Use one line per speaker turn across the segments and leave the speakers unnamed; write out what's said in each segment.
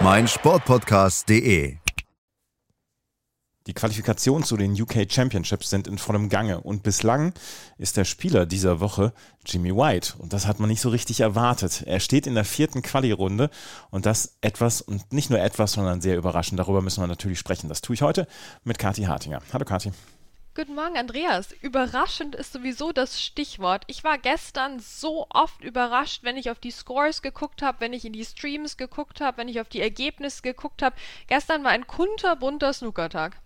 meinsportpodcast.de.
Die Qualifikationen zu den UK Championships sind in vollem Gange und bislang ist der Spieler dieser Woche Jimmy White und das hat man nicht so richtig erwartet. Er steht in der vierten Quali-Runde und das etwas und nicht nur etwas, sondern sehr überraschend. Darüber müssen wir natürlich sprechen. Das tue ich heute mit Kathi Hartinger. Hallo Kathi.
Guten Morgen, Andreas. Überraschend ist sowieso das Stichwort. Ich war gestern so oft überrascht, wenn ich auf die Scores geguckt habe, wenn ich in die Streams geguckt habe, wenn ich auf die Ergebnisse geguckt habe. Gestern war ein kunterbunter Snookertag.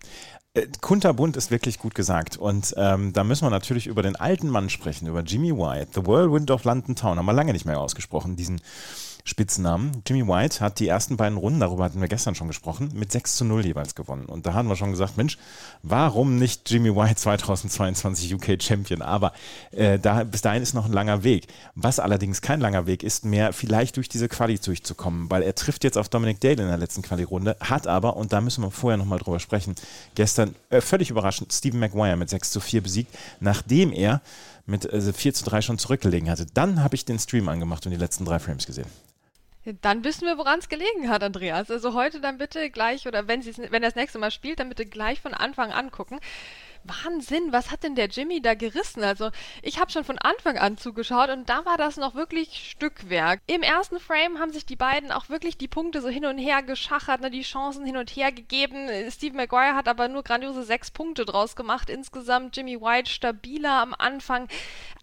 Äh, kunterbunt ist wirklich gut gesagt. Und ähm, da müssen wir natürlich über den alten Mann sprechen, über Jimmy White, The Whirlwind of London Town. Haben wir lange nicht mehr ausgesprochen, diesen Spitznamen. Jimmy White hat die ersten beiden Runden, darüber hatten wir gestern schon gesprochen, mit 6 zu 0 jeweils gewonnen. Und da haben wir schon gesagt, Mensch, warum nicht Jimmy White 2022 UK Champion? Aber äh, da, bis dahin ist noch ein langer Weg. Was allerdings kein langer Weg ist, mehr vielleicht durch diese Quali durchzukommen, weil er trifft jetzt auf Dominic Dale in der letzten Quali-Runde, hat aber, und da müssen wir vorher nochmal drüber sprechen, gestern äh, völlig überraschend Stephen Maguire mit 6 zu 4 besiegt, nachdem er mit äh, 4 zu 3 schon zurückgelegen hatte. Dann habe ich den Stream angemacht und die letzten drei Frames gesehen.
Dann wissen wir, woran es gelegen hat, Andreas. Also heute dann bitte gleich, oder wenn, wenn er das nächste Mal spielt, dann bitte gleich von Anfang an gucken. Wahnsinn, was hat denn der Jimmy da gerissen? Also ich habe schon von Anfang an zugeschaut und da war das noch wirklich Stückwerk. Im ersten Frame haben sich die beiden auch wirklich die Punkte so hin und her geschachert, ne, die Chancen hin und her gegeben. Steve Maguire hat aber nur grandiose sechs Punkte draus gemacht. Insgesamt Jimmy White stabiler am Anfang,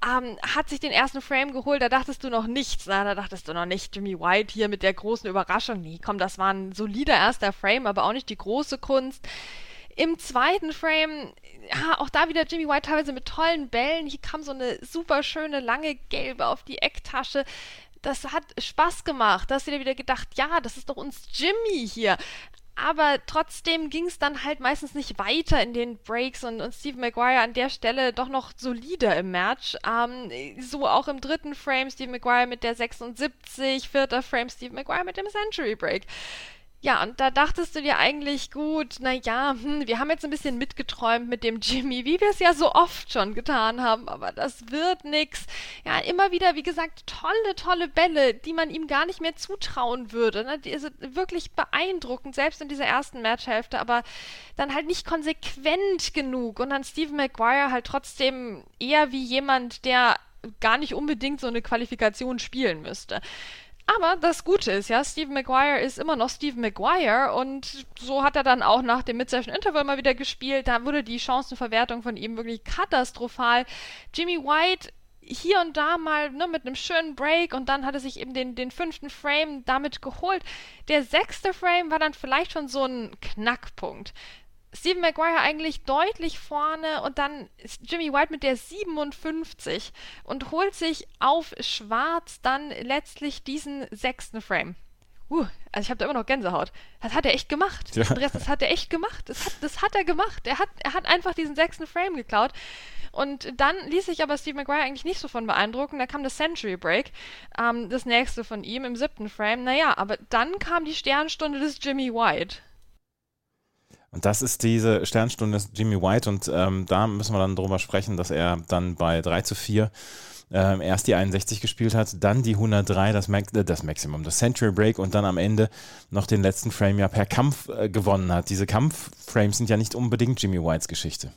ähm, hat sich den ersten Frame geholt, da dachtest du noch nichts. Na, da dachtest du noch nicht, Jimmy White hier mit der großen Überraschung. Nee, komm, das war ein solider erster Frame, aber auch nicht die große Kunst. Im zweiten Frame, ja, auch da wieder Jimmy White teilweise mit tollen Bällen. Hier kam so eine super schöne lange gelbe auf die Ecktasche. Das hat Spaß gemacht. Da hast du dir wieder gedacht, ja, das ist doch uns Jimmy hier. Aber trotzdem ging es dann halt meistens nicht weiter in den Breaks und, und Steve Maguire an der Stelle doch noch solider im Match. Ähm, so auch im dritten Frame Steve Maguire mit der 76, vierter Frame Steve Maguire mit dem Century Break. Ja, und da dachtest du dir eigentlich gut, naja, hm, wir haben jetzt ein bisschen mitgeträumt mit dem Jimmy, wie wir es ja so oft schon getan haben, aber das wird nix. Ja, immer wieder, wie gesagt, tolle, tolle Bälle, die man ihm gar nicht mehr zutrauen würde. Ne? Die sind wirklich beeindruckend, selbst in dieser ersten Matchhälfte, aber dann halt nicht konsequent genug. Und dann Stephen Maguire halt trotzdem eher wie jemand, der gar nicht unbedingt so eine Qualifikation spielen müsste. Aber das Gute ist ja, Steve Maguire ist immer noch Steve Maguire und so hat er dann auch nach dem Mid-Session Interval mal wieder gespielt. Da wurde die Chancenverwertung von ihm wirklich katastrophal. Jimmy White hier und da mal ne, mit einem schönen Break und dann hat er sich eben den, den fünften Frame damit geholt. Der sechste Frame war dann vielleicht schon so ein Knackpunkt. Stephen Maguire eigentlich deutlich vorne und dann Jimmy White mit der 57 und holt sich auf Schwarz dann letztlich diesen sechsten Frame. Uh, also ich habe da immer noch Gänsehaut. Das hat er echt gemacht. Ja. Andreas, das hat er echt gemacht. Das hat, das hat er gemacht. Er hat, er hat einfach diesen sechsten Frame geklaut. Und dann ließ sich aber Steve Maguire eigentlich nicht so von beeindrucken. Da kam das Century Break, ähm, das nächste von ihm im siebten Frame. Naja, aber dann kam die Sternstunde des Jimmy White.
Und das ist diese Sternstunde des Jimmy White und ähm, da müssen wir dann drüber sprechen, dass er dann bei 3 zu 4 ähm, erst die 61 gespielt hat, dann die 103, das, Max äh, das Maximum, das Century Break und dann am Ende noch den letzten Frame ja per Kampf äh, gewonnen hat. Diese Kampfframes sind ja nicht unbedingt Jimmy Whites Geschichte.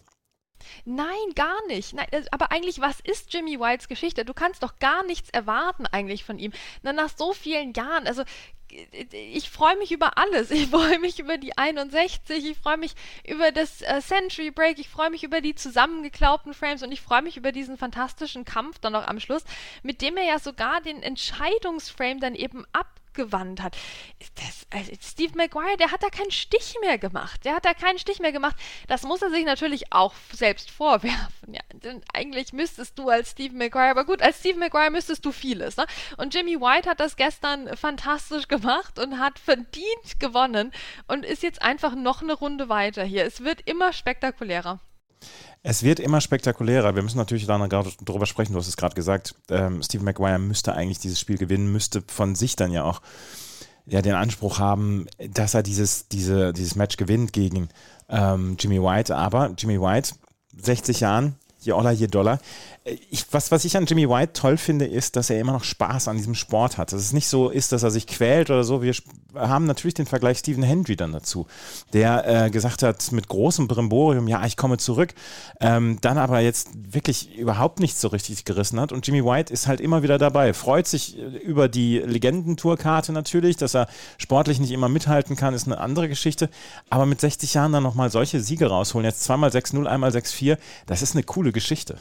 Nein, gar nicht. Nein, aber eigentlich, was ist Jimmy Whites Geschichte? Du kannst doch gar nichts erwarten eigentlich von ihm. Na, nach so vielen Jahren, also ich freue mich über alles. Ich freue mich über die 61, ich freue mich über das äh, Century Break, ich freue mich über die zusammengeklaubten Frames. Und ich freue mich über diesen fantastischen Kampf dann noch am Schluss, mit dem er ja sogar den Entscheidungsframe dann eben abgewandt hat. Das also Steve Maguire, der hat da keinen Stich mehr gemacht. Der hat da keinen Stich mehr gemacht. Das muss er sich natürlich auch selbst vorwerfen. Ja, denn eigentlich müsstest du als Steve Maguire, aber gut, als Steve Maguire müsstest du vieles. Ne? Und Jimmy White hat das gestern fantastisch gemacht und hat verdient gewonnen und ist jetzt einfach noch eine Runde weiter hier. Es wird immer spektakulärer.
Es wird immer spektakulärer. Wir müssen natürlich dann gerade darüber sprechen. Du hast es gerade gesagt. Ähm, Steve Maguire müsste eigentlich dieses Spiel gewinnen, müsste von sich dann ja auch ja, den Anspruch haben, dass er dieses, diese, dieses Match gewinnt gegen ähm, Jimmy White. Aber Jimmy White, 60 Jahren, je Oller, je Dollar. Ich, was, was ich an Jimmy White toll finde, ist, dass er immer noch Spaß an diesem Sport hat. Dass es nicht so ist, dass er sich quält oder so. Wir haben natürlich den Vergleich Stephen Hendry dann dazu, der äh, gesagt hat, mit großem Brimborium, ja, ich komme zurück, ähm, dann aber jetzt wirklich überhaupt nichts so richtig gerissen hat. Und Jimmy White ist halt immer wieder dabei, freut sich äh, über die Legendentourkarte natürlich, dass er sportlich nicht immer mithalten kann, ist eine andere Geschichte. Aber mit 60 Jahren dann nochmal solche Siege rausholen, jetzt zweimal 6-0, einmal 6-4, das ist eine coole Geschichte.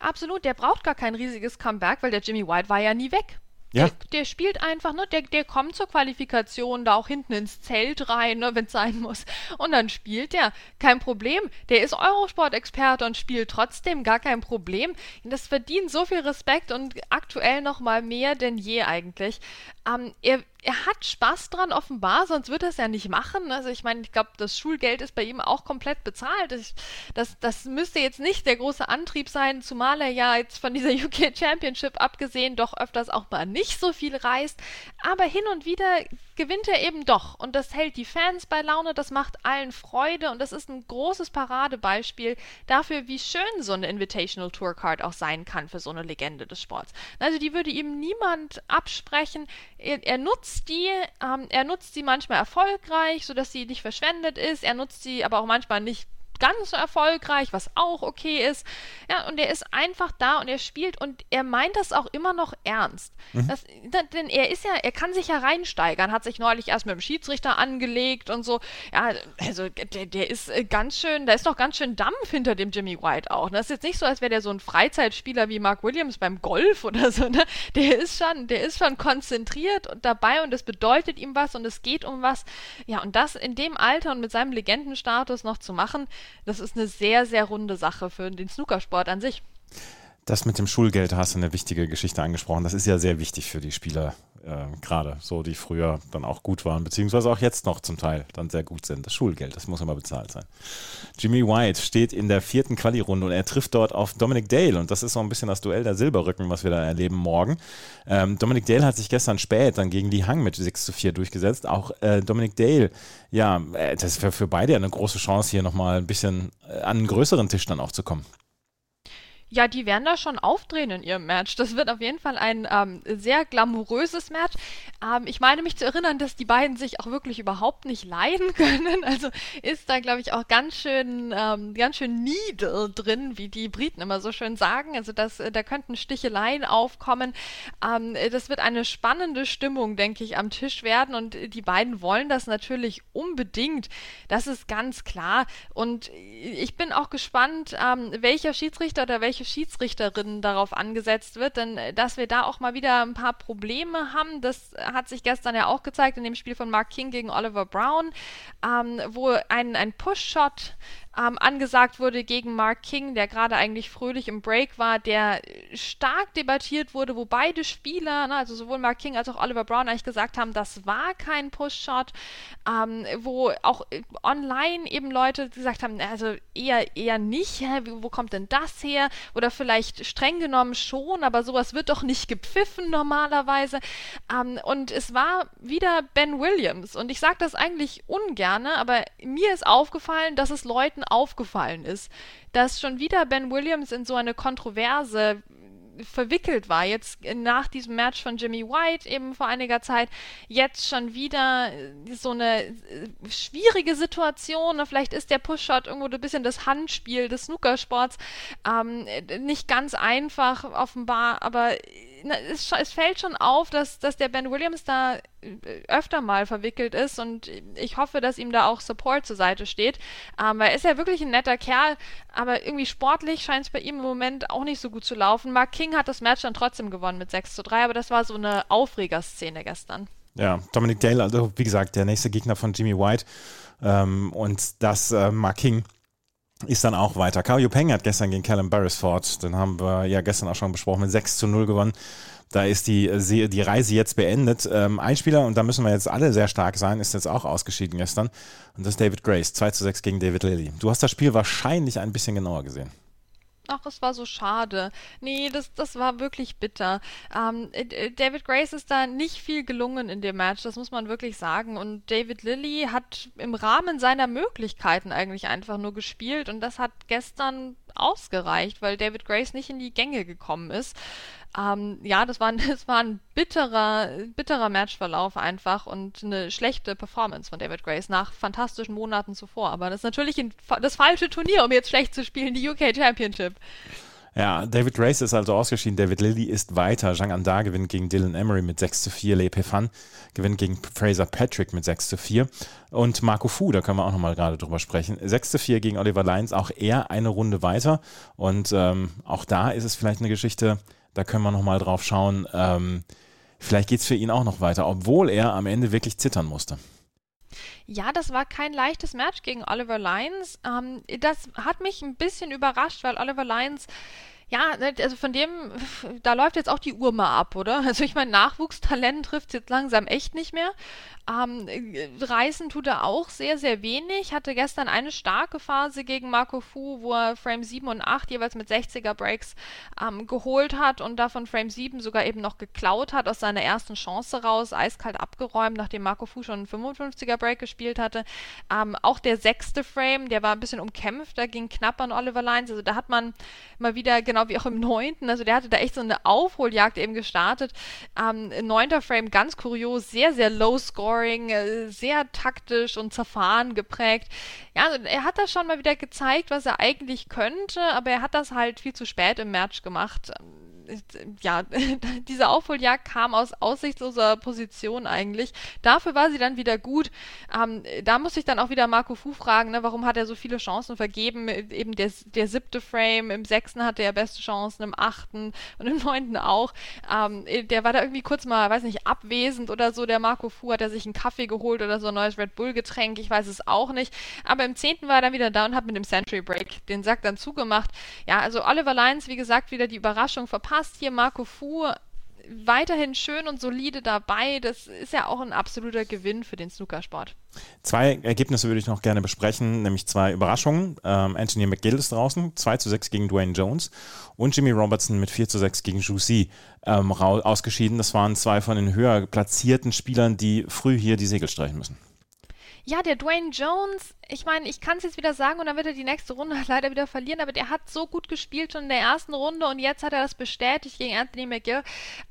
Absolut, der braucht gar kein riesiges Comeback, weil der Jimmy White war ja nie weg. Ja. Der, der, spielt einfach, ne? Der, der kommt zur Qualifikation da auch hinten ins Zelt rein, ne, wenn es sein muss. Und dann spielt der. Kein Problem. Der ist Eurosport-Experte und spielt trotzdem gar kein Problem. Das verdient so viel Respekt und aktuell noch mal mehr denn je eigentlich. Ähm, er, er hat Spaß dran, offenbar, sonst würde er es ja nicht machen. Also ich meine, ich glaube, das Schulgeld ist bei ihm auch komplett bezahlt. Das, das, das müsste jetzt nicht der große Antrieb sein, zumal er ja jetzt von dieser UK Championship abgesehen doch öfters auch mal nicht so viel reist. Aber hin und wieder gewinnt er eben doch. Und das hält die Fans bei Laune, das macht allen Freude und das ist ein großes Paradebeispiel dafür, wie schön so eine Invitational Tour Card auch sein kann für so eine Legende des Sports. Also die würde ihm niemand absprechen. Er, er nutzt die, ähm, er nutzt sie manchmal erfolgreich, sodass sie nicht verschwendet ist. Er nutzt sie aber auch manchmal nicht ganz so erfolgreich, was auch okay ist. Ja, und er ist einfach da und er spielt und er meint das auch immer noch ernst. Mhm. Das, denn er ist ja, er kann sich ja reinsteigern, hat sich neulich erst mit dem Schiedsrichter angelegt und so. Ja, also der, der ist äh, ganz schön, da ist noch ganz schön Dampf hinter dem Jimmy White auch. Das ist jetzt nicht so, als wäre der so ein Freizeitspieler wie Mark Williams beim Golf oder so. Ne? Der ist schon, der ist schon konzentriert und dabei und es bedeutet ihm was und es geht um was. Ja, und das in dem Alter und mit seinem Legendenstatus noch zu machen, das ist eine sehr, sehr runde Sache für den Snookersport an sich.
Das mit dem Schulgeld hast du eine wichtige Geschichte angesprochen. Das ist ja sehr wichtig für die Spieler, äh, gerade so, die früher dann auch gut waren, beziehungsweise auch jetzt noch zum Teil dann sehr gut sind. Das Schulgeld, das muss immer bezahlt sein. Jimmy White steht in der vierten Quali-Runde und er trifft dort auf Dominic Dale und das ist so ein bisschen das Duell der Silberrücken, was wir da erleben morgen. Ähm, Dominic Dale hat sich gestern spät dann gegen Lee Hang mit 6 zu 4 durchgesetzt. Auch äh, Dominic Dale, ja, äh, das ist für, beide eine große Chance, hier nochmal ein bisschen an einen größeren Tisch dann auch zu kommen.
Ja, die werden da schon aufdrehen in ihrem Match. Das wird auf jeden Fall ein ähm, sehr glamouröses Match. Ähm, ich meine mich zu erinnern, dass die beiden sich auch wirklich überhaupt nicht leiden können. Also ist da, glaube ich, auch ganz schön, ähm, ganz schön Needle drin, wie die Briten immer so schön sagen. Also das, äh, da könnten Sticheleien aufkommen. Ähm, das wird eine spannende Stimmung, denke ich, am Tisch werden. Und die beiden wollen das natürlich unbedingt. Das ist ganz klar. Und ich bin auch gespannt, ähm, welcher Schiedsrichter oder welche welche Schiedsrichterin darauf angesetzt wird, denn äh, dass wir da auch mal wieder ein paar Probleme haben, das hat sich gestern ja auch gezeigt in dem Spiel von Mark King gegen Oliver Brown, ähm, wo ein, ein Push-Shot ähm, angesagt wurde gegen Mark King, der gerade eigentlich fröhlich im Break war, der stark debattiert wurde, wo beide Spieler, ne, also sowohl Mark King als auch Oliver Brown eigentlich gesagt haben, das war kein Push-Shot, ähm, wo auch äh, online eben Leute gesagt haben, also eher, eher nicht, hä, wo kommt denn das her? Oder vielleicht streng genommen schon, aber sowas wird doch nicht gepfiffen normalerweise. Ähm, und es war wieder Ben Williams und ich sage das eigentlich ungerne, aber mir ist aufgefallen, dass es Leuten aufgefallen ist, dass schon wieder Ben Williams in so eine Kontroverse verwickelt war. Jetzt nach diesem Match von Jimmy White eben vor einiger Zeit, jetzt schon wieder so eine äh, schwierige Situation. Vielleicht ist der Push-Shot irgendwo ein bisschen das Handspiel des Snookersports. Ähm, nicht ganz einfach offenbar, aber es, es, fällt schon auf, dass, dass der Ben Williams da äh, öfter mal verwickelt ist und ich hoffe, dass ihm da auch Support zur Seite steht. Ähm, er ist ja wirklich ein netter Kerl, aber irgendwie sportlich scheint es bei ihm im Moment auch nicht so gut zu laufen. Mark King hat das Match dann trotzdem gewonnen mit 6 zu 3, aber das war so eine Aufregerszene gestern.
Ja, Dominic Dale, also wie gesagt, der nächste Gegner von Jimmy White. Ähm, und das äh, Mark King ist dann auch weiter. Kyle Peng hat gestern gegen Callum Beresford, den haben wir ja gestern auch schon besprochen, mit 6 zu 0 gewonnen. Da ist die, äh, die Reise jetzt beendet. Ähm, ein Spieler, und da müssen wir jetzt alle sehr stark sein, ist jetzt auch ausgeschieden gestern. Und das ist David Grace. 2 zu 6 gegen David Lilly. Du hast das Spiel wahrscheinlich ein bisschen genauer gesehen.
Ach, es war so schade. Nee, das, das war wirklich bitter. Ähm, äh, David Grace ist da nicht viel gelungen in dem Match, das muss man wirklich sagen. Und David Lilly hat im Rahmen seiner Möglichkeiten eigentlich einfach nur gespielt und das hat gestern ausgereicht, weil David Grace nicht in die Gänge gekommen ist. Ähm, ja, das war, das war ein bitterer, bitterer Matchverlauf einfach und eine schlechte Performance von David Grace nach fantastischen Monaten zuvor. Aber das ist natürlich ein, das falsche Turnier, um jetzt schlecht zu spielen, die UK Championship.
Ja, David Grace ist also ausgeschieden. David Lilly ist weiter. Zhang Anda gewinnt gegen Dylan Emery mit 6 zu 4. Lei Pefan gewinnt gegen Fraser Patrick mit 6 zu 4. Und Marco Fu, da können wir auch nochmal gerade drüber sprechen. 6 zu 4 gegen Oliver Lyons, auch er eine Runde weiter. Und ähm, auch da ist es vielleicht eine Geschichte, da können wir nochmal drauf schauen. Ähm, vielleicht geht es für ihn auch noch weiter, obwohl er am Ende wirklich zittern musste.
Ja, das war kein leichtes Match gegen Oliver Lyons. Ähm, das hat mich ein bisschen überrascht, weil Oliver Lyons ja, ne, also von dem, da läuft jetzt auch die Uhr mal ab, oder? Also ich meine, Nachwuchstalent trifft jetzt langsam echt nicht mehr. Ähm, reißen tut er auch sehr, sehr wenig. Hatte gestern eine starke Phase gegen Marco Fu, wo er Frame 7 und 8 jeweils mit 60er Breaks ähm, geholt hat und davon Frame 7 sogar eben noch geklaut hat aus seiner ersten Chance raus, eiskalt abgeräumt, nachdem Marco Fu schon einen 55er Break gespielt hatte. Ähm, auch der sechste Frame, der war ein bisschen umkämpft, da ging knapp an Oliver Lyons. Also da hat man mal wieder, genau wie auch im neunten, also der hatte da echt so eine Aufholjagd eben gestartet. Ähm, neunter Frame, ganz kurios, sehr, sehr low Scoring, äh, sehr taktisch und zerfahren geprägt. Ja, also er hat das schon mal wieder gezeigt, was er eigentlich könnte, aber er hat das halt viel zu spät im Match gemacht ja, diese Aufholjagd kam aus aussichtsloser Position eigentlich. Dafür war sie dann wieder gut. Ähm, da muss ich dann auch wieder Marco Fu fragen, ne, warum hat er so viele Chancen vergeben? Eben der, der siebte Frame, im sechsten hatte er beste Chancen, im achten und im neunten auch. Ähm, der war da irgendwie kurz mal, weiß nicht, abwesend oder so. Der Marco Fu hat er sich einen Kaffee geholt oder so ein neues Red Bull Getränk, ich weiß es auch nicht. Aber im zehnten war er dann wieder da und hat mit dem Century Break den Sack dann zugemacht. Ja, also Oliver Lyons, wie gesagt, wieder die Überraschung verpasst hast hier Marco Fu weiterhin schön und solide dabei. Das ist ja auch ein absoluter Gewinn für den Snookersport.
Zwei Ergebnisse würde ich noch gerne besprechen, nämlich zwei Überraschungen. Ähm, Anthony McGill ist draußen, 2 zu 6 gegen Dwayne Jones und Jimmy Robertson mit 4 zu 6 gegen Xi ähm, ausgeschieden. Das waren zwei von den höher platzierten Spielern, die früh hier die Segel streichen müssen.
Ja, der Dwayne Jones, ich meine, ich kann es jetzt wieder sagen und dann wird er die nächste Runde leider wieder verlieren, aber der hat so gut gespielt schon in der ersten Runde und jetzt hat er das bestätigt gegen Anthony McGill.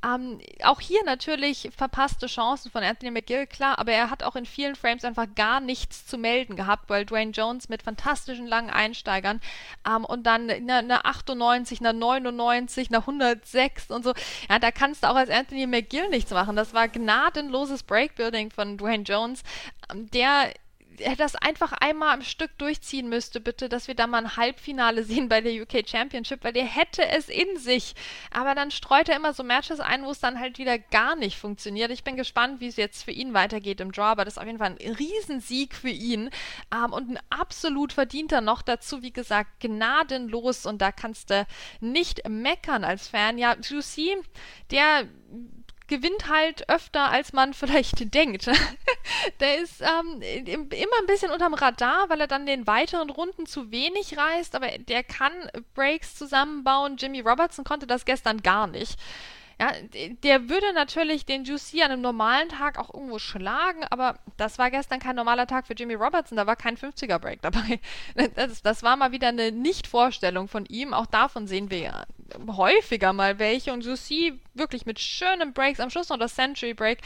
Ähm, auch hier natürlich verpasste Chancen von Anthony McGill, klar, aber er hat auch in vielen Frames einfach gar nichts zu melden gehabt, weil Dwayne Jones mit fantastischen langen Einsteigern ähm, und dann eine, eine 98, eine 99, eine 106 und so, ja, da kannst du auch als Anthony McGill nichts machen. Das war gnadenloses Breakbuilding von Dwayne Jones, ähm, der das einfach einmal am Stück durchziehen müsste, bitte, dass wir da mal ein Halbfinale sehen bei der UK Championship, weil der hätte es in sich. Aber dann streut er immer so Matches ein, wo es dann halt wieder gar nicht funktioniert. Ich bin gespannt, wie es jetzt für ihn weitergeht im Draw, aber das ist auf jeden Fall ein Riesensieg für ihn ähm, und ein absolut verdienter noch dazu, wie gesagt, gnadenlos und da kannst du nicht meckern als Fan. Ja, Juicy, der gewinnt halt öfter, als man vielleicht denkt. der ist ähm, immer ein bisschen unterm Radar, weil er dann den weiteren Runden zu wenig reißt, aber der kann Breaks zusammenbauen. Jimmy Robertson konnte das gestern gar nicht. Ja, der würde natürlich den Juicy an einem normalen Tag auch irgendwo schlagen, aber das war gestern kein normaler Tag für Jimmy Robertson, da war kein 50er Break dabei. Das, das war mal wieder eine Nicht-Vorstellung von ihm, auch davon sehen wir ja häufiger mal welche und Juicy wirklich mit schönen Breaks, am Schluss noch das Century Break.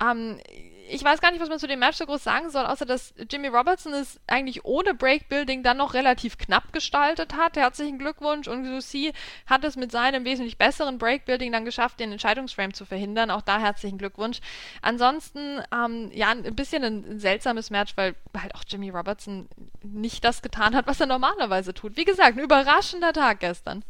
Ähm, ich weiß gar nicht, was man zu dem Match so groß sagen soll, außer dass Jimmy Robertson es eigentlich ohne Breakbuilding dann noch relativ knapp gestaltet hat. Herzlichen Glückwunsch und Lucy hat es mit seinem wesentlich besseren Breakbuilding dann geschafft, den Entscheidungsframe zu verhindern. Auch da herzlichen Glückwunsch. Ansonsten, ähm, ja, ein bisschen ein seltsames Match, weil halt auch Jimmy Robertson nicht das getan hat, was er normalerweise tut. Wie gesagt, ein überraschender Tag gestern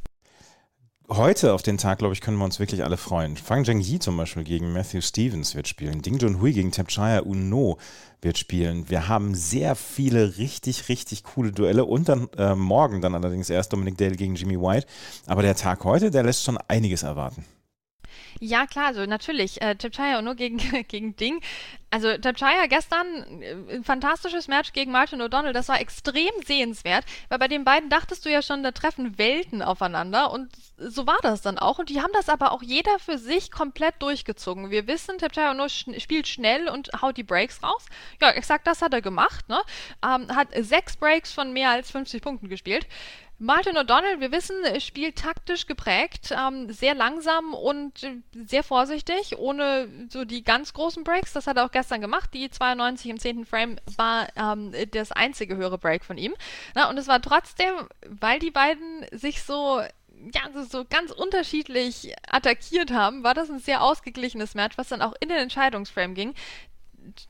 heute auf den Tag, glaube ich, können wir uns wirklich alle freuen. Fang Zhengyi zum Beispiel gegen Matthew Stevens wird spielen. Ding Junhui gegen Tapchaya Uno wird spielen. Wir haben sehr viele richtig, richtig coole Duelle und dann äh, morgen dann allerdings erst Dominic Dale gegen Jimmy White. Aber der Tag heute, der lässt schon einiges erwarten.
Ja, klar, also natürlich. Äh, Chipchaya nur gegen, gegen Ding. Also Chipchaya gestern äh, ein fantastisches Match gegen Martin O'Donnell. Das war extrem sehenswert, weil bei den beiden dachtest du ja schon, da treffen Welten aufeinander und so war das dann auch. Und die haben das aber auch jeder für sich komplett durchgezogen. Wir wissen, Chipchaya nur sch spielt schnell und haut die Breaks raus. Ja, exakt das hat er gemacht. Ne? Ähm, hat sechs Breaks von mehr als 50 Punkten gespielt. Martin O'Donnell, wir wissen, spielt taktisch geprägt, ähm, sehr langsam und äh, sehr vorsichtig, ohne so die ganz großen Breaks. Das hat er auch gestern gemacht. Die 92 im 10. Frame war ähm, das einzige höhere Break von ihm. Na, und es war trotzdem, weil die beiden sich so ja, so ganz unterschiedlich attackiert haben, war das ein sehr ausgeglichenes Match, was dann auch in den Entscheidungsframe ging.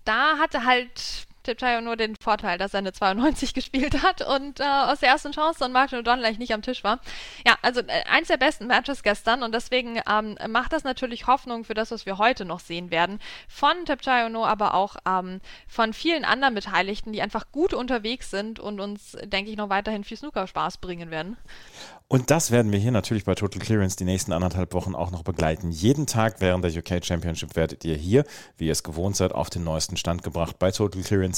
Da hatte halt Tipchayo nur den Vorteil, dass er eine 92 gespielt hat und äh, aus der ersten Chance dann Martin O'Donnell nicht am Tisch war. Ja, also äh, eins der besten Matches gestern und deswegen ähm, macht das natürlich Hoffnung für das, was wir heute noch sehen werden. Von Tipchayo No, aber auch ähm, von vielen anderen Beteiligten, die einfach gut unterwegs sind und uns, denke ich, noch weiterhin viel Snooker-Spaß bringen werden.
Und das werden wir hier natürlich bei Total Clearance die nächsten anderthalb Wochen auch noch begleiten. Jeden Tag während der UK Championship werdet ihr hier, wie ihr es gewohnt seid, auf den neuesten Stand gebracht bei Total Clearance